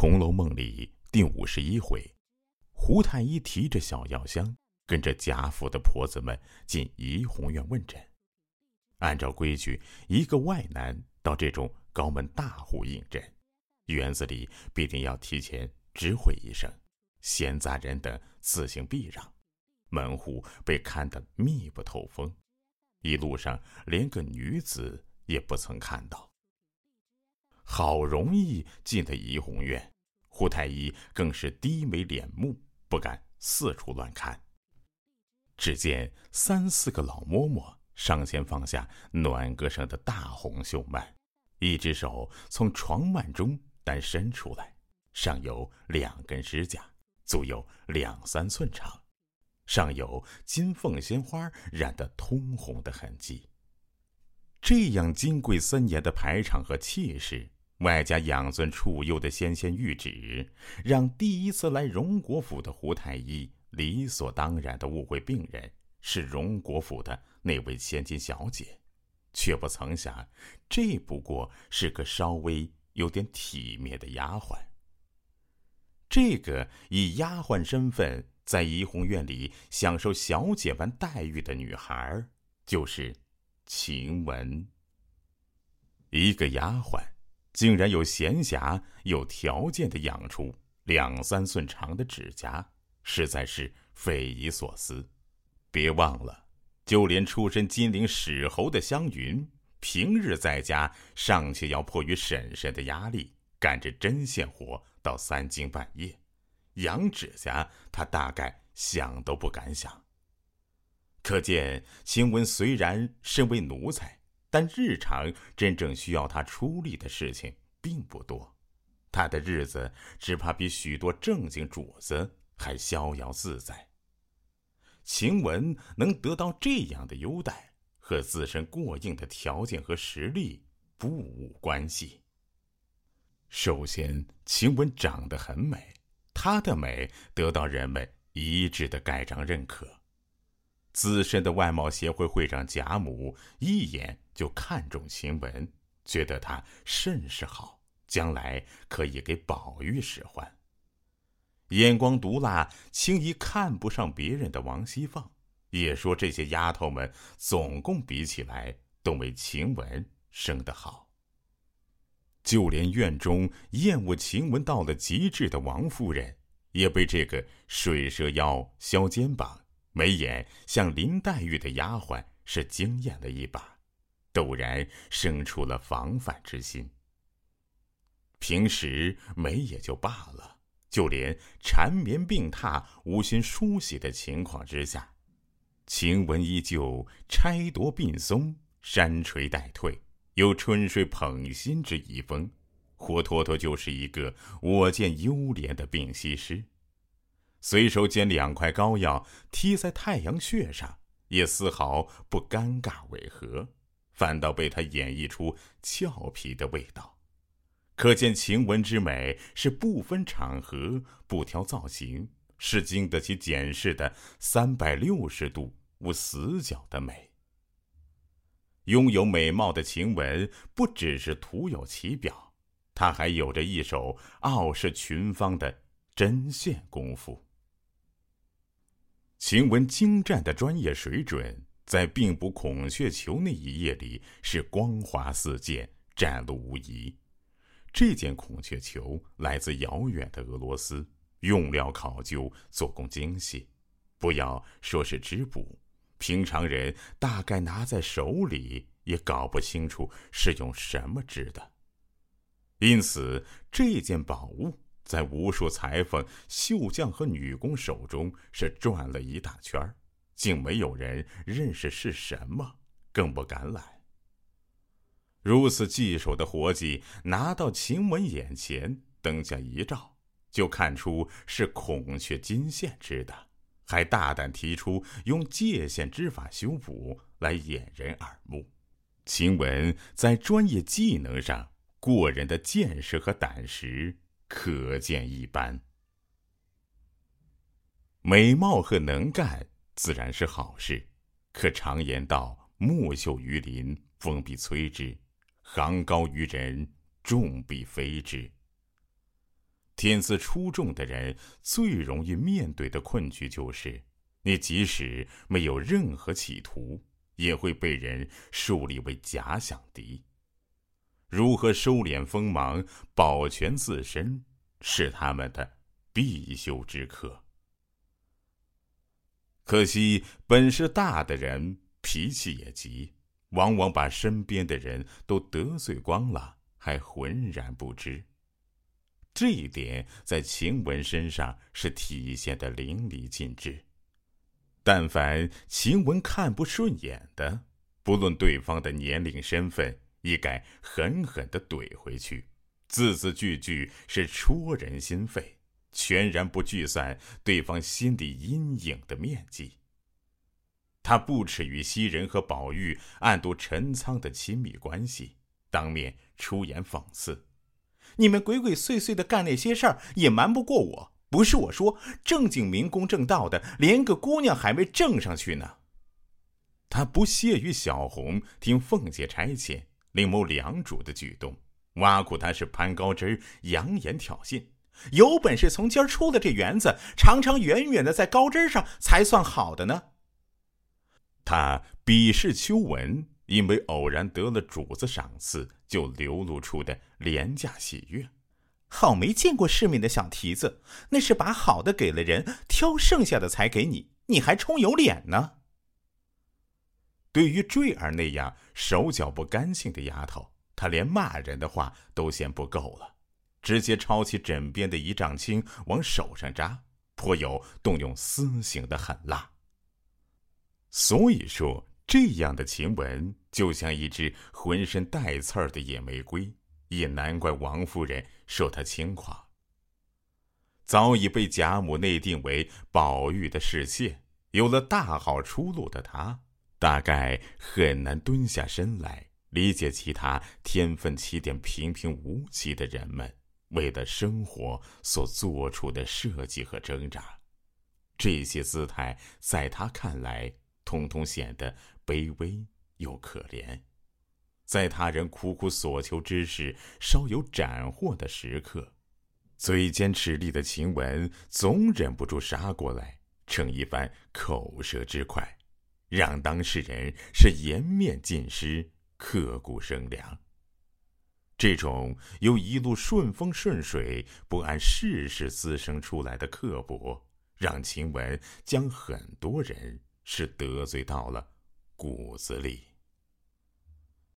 红楼梦》里第五十一回，胡太医提着小药箱，跟着贾府的婆子们进怡红院问诊。按照规矩，一个外男到这种高门大户应诊，园子里必定要提前知会一声，闲杂人等自行避让。门户被看得密不透风，一路上连个女子也不曾看到。好容易进了怡红院，胡太医更是低眉敛目，不敢四处乱看。只见三四个老嬷嬷上前放下暖阁上的大红绣幔，一只手从床幔中单伸出来，上有两根指甲，足有两三寸长。上有金凤鲜花染得通红的痕迹。这样金贵森严的排场和气势，外加养尊处优的纤纤玉指，让第一次来荣国府的胡太医理所当然的误会病人是荣国府的那位千金小姐，却不曾想，这不过是个稍微有点体面的丫鬟。这个以丫鬟身份。在怡红院里享受小姐般待遇的女孩，就是晴雯。一个丫鬟，竟然有闲暇、有条件的养出两三寸长的指甲，实在是匪夷所思。别忘了，就连出身金陵史侯的湘云，平日在家尚且要迫于婶婶的压力，干着针线活到三更半夜。养指甲，他大概想都不敢想。可见晴雯虽然身为奴才，但日常真正需要他出力的事情并不多，他的日子只怕比许多正经主子还逍遥自在。晴雯能得到这样的优待，和自身过硬的条件和实力不无关系。首先，晴雯长得很美。她的美得到人们一致的盖章认可。资深的外贸协会会长贾母一眼就看中晴雯，觉得她甚是好，将来可以给宝玉使唤。眼光毒辣、轻易看不上别人的王熙凤，也说这些丫头们总共比起来，都没晴雯生得好。就连院中厌恶晴雯到了极致的王夫人，也被这个水蛇腰、削肩膀、眉眼像林黛玉的丫鬟是惊艳了一把，陡然生出了防范之心。平时美也就罢了，就连缠绵病榻、无心梳洗的情况之下，晴雯依旧钗夺鬓松，山垂带退。有春水捧心之遗风，活脱脱就是一个我见犹怜的病西施。随手捡两块膏药贴在太阳穴上，也丝毫不尴尬违和，反倒被他演绎出俏皮的味道。可见晴雯之美是不分场合、不挑造型，是经得起检视的三百六十度无死角的美。拥有美貌的晴雯，不只是徒有其表，她还有着一手傲视群芳的针线功夫。晴雯精湛的专业水准，在并不孔雀球那一页里是光华四溅，展露无遗。这件孔雀球来自遥远的俄罗斯，用料考究，做工精细，不要说是织布。平常人大概拿在手里也搞不清楚是用什么织的，因此这件宝物在无数裁缝、绣匠和女工手中是转了一大圈儿，竟没有人认识是什么，更不敢揽。如此棘手的活计拿到晴雯眼前，灯下一照，就看出是孔雀金线织的。还大胆提出用界线织法修补来掩人耳目，晴雯在专业技能上过人的见识和胆识可见一斑。美貌和能干自然是好事，可常言道：“木秀于林，风必摧之；行高于人，众必非之。”天资出众的人最容易面对的困局就是，你即使没有任何企图，也会被人树立为假想敌。如何收敛锋芒，保全自身，是他们的必修之课。可惜，本事大的人脾气也急，往往把身边的人都得罪光了，还浑然不知。这一点在晴雯身上是体现的淋漓尽致。但凡晴雯看不顺眼的，不论对方的年龄、身份，一概狠狠的怼回去，字字句句是戳人心肺。全然不计算对方心底阴影的面积。他不耻于袭人和宝玉暗度陈仓的亲密关系，当面出言讽刺：“你们鬼鬼祟祟的干那些事儿，也瞒不过我。不是我说，正经明公正道的，连个姑娘还没挣上去呢。”他不屑于小红听凤姐差遣，另谋良主的举动，挖苦他是攀高枝，扬言挑衅。有本事从今儿出了这园子，长长远远的在高枝上才算好的呢。他鄙视秋文，因为偶然得了主子赏赐，就流露出的廉价喜悦。好没见过世面的小蹄子，那是把好的给了人，挑剩下的才给你，你还充有脸呢？对于坠儿那样手脚不干净的丫头，他连骂人的话都嫌不够了。直接抄起枕边的一丈青往手上扎，颇有动用私刑的狠辣。所以说，这样的晴雯就像一只浑身带刺儿的野玫瑰，也难怪王夫人说她轻狂。早已被贾母内定为宝玉的侍妾，有了大好出路的她，大概很难蹲下身来理解其他天分起点平平无奇的人们。为了生活所做出的设计和挣扎，这些姿态在他看来，通通显得卑微又可怜。在他人苦苦所求之时，稍有斩获的时刻，嘴尖齿利的晴雯总忍不住杀过来，逞一番口舌之快，让当事人是颜面尽失，刻骨生凉。这种由一路顺风顺水、不谙世事滋生出来的刻薄，让晴雯将很多人是得罪到了骨子里。